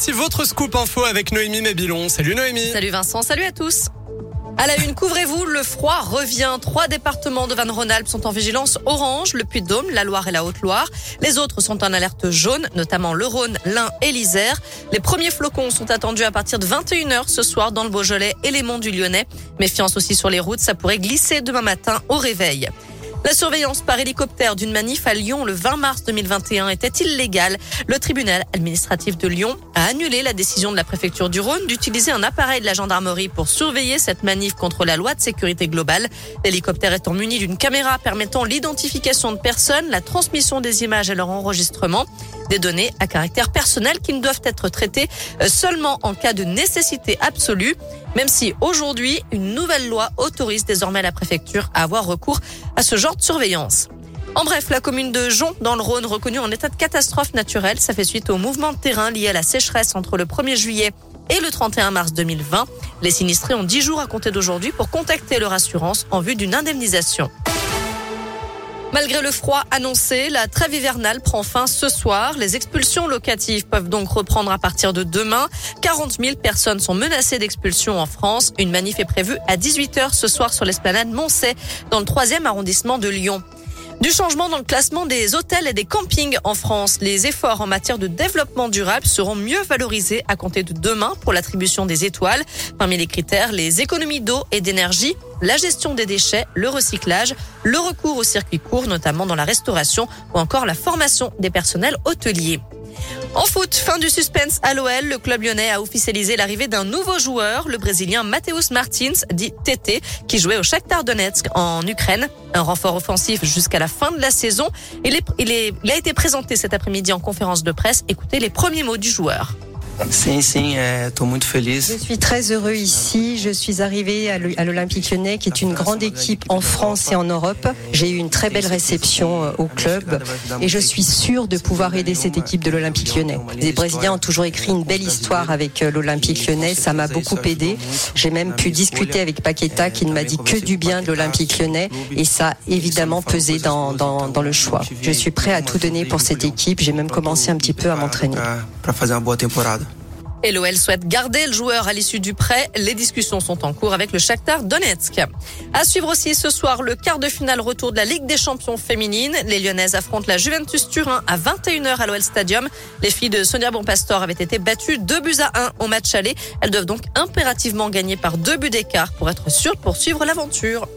voici votre scoop info avec Noémie Mabilon. Salut Noémie. Salut Vincent, salut à tous. À la une, couvrez-vous, le froid revient. Trois départements de Van-Rhône-Alpes sont en vigilance orange, le Puy-de-Dôme, la Loire et la Haute-Loire. Les autres sont en alerte jaune, notamment le Rhône, l'Ain et l'Isère. Les premiers flocons sont attendus à partir de 21h ce soir dans le Beaujolais et les monts du Lyonnais. Méfiance aussi sur les routes, ça pourrait glisser demain matin au réveil. La surveillance par hélicoptère d'une manif à Lyon le 20 mars 2021 était illégale. Le tribunal administratif de Lyon a annulé la décision de la préfecture du Rhône d'utiliser un appareil de la gendarmerie pour surveiller cette manif contre la loi de sécurité globale. L'hélicoptère étant muni d'une caméra permettant l'identification de personnes, la transmission des images et leur enregistrement. Des données à caractère personnel qui ne doivent être traitées euh, seulement en cas de nécessité absolue, même si aujourd'hui, une nouvelle loi autorise désormais la préfecture à avoir recours à ce genre de surveillance. En bref, la commune de Jon, dans le Rhône, reconnue en état de catastrophe naturelle, ça fait suite au mouvement de terrain lié à la sécheresse entre le 1er juillet et le 31 mars 2020. Les sinistrés ont 10 jours à compter d'aujourd'hui pour contacter leur assurance en vue d'une indemnisation. Malgré le froid annoncé, la trêve hivernale prend fin ce soir. Les expulsions locatives peuvent donc reprendre à partir de demain. 40 000 personnes sont menacées d'expulsion en France. Une manif est prévue à 18h ce soir sur l'esplanade Moncey, dans le troisième arrondissement de Lyon. Du changement dans le classement des hôtels et des campings en France. Les efforts en matière de développement durable seront mieux valorisés à compter de demain pour l'attribution des étoiles. Parmi les critères, les économies d'eau et d'énergie, la gestion des déchets, le recyclage, le recours au circuit court, notamment dans la restauration, ou encore la formation des personnels hôteliers. En foot, fin du suspense à l'OL, le club lyonnais a officialisé l'arrivée d'un nouveau joueur, le brésilien Mateus Martins, dit TT, qui jouait au Shakhtar Donetsk en Ukraine. Un renfort offensif jusqu'à la fin de la saison. Il, il, il a été présenté cet après-midi en conférence de presse. Écoutez les premiers mots du joueur. Sim, sim, estou muito feliz. Je suis très heureux ici. Je suis arrivé à l'Olympique Lyonnais, qui est une grande équipe en France et en Europe. J'ai eu une très belle réception euh, au club et je suis sûr de pouvoir aider cette équipe de l'Olympique Lyonnais. Les Brésiliens ont toujours écrit une belle histoire avec euh, l'Olympique Lyonnais. Ça m'a beaucoup aidé. J'ai même pu discuter avec Paqueta, qui ne m'a dit que du bien de l'Olympique Lyonnais et ça a évidemment pesé dans, dans, dans le choix. Je suis prêt à tout donner pour cette équipe. J'ai même commencé un petit peu à m'entraîner. Para fazer. Et l'OL souhaite garder le joueur à l'issue du prêt. Les discussions sont en cours avec le Shakhtar Donetsk. À suivre aussi ce soir le quart de finale retour de la Ligue des champions féminines. Les Lyonnaises affrontent la Juventus Turin à 21h à l'OL Stadium. Les filles de Sonia Bonpastor avaient été battues 2 buts à 1 au match aller. Elles doivent donc impérativement gagner par deux buts d'écart pour être sûres de poursuivre l'aventure.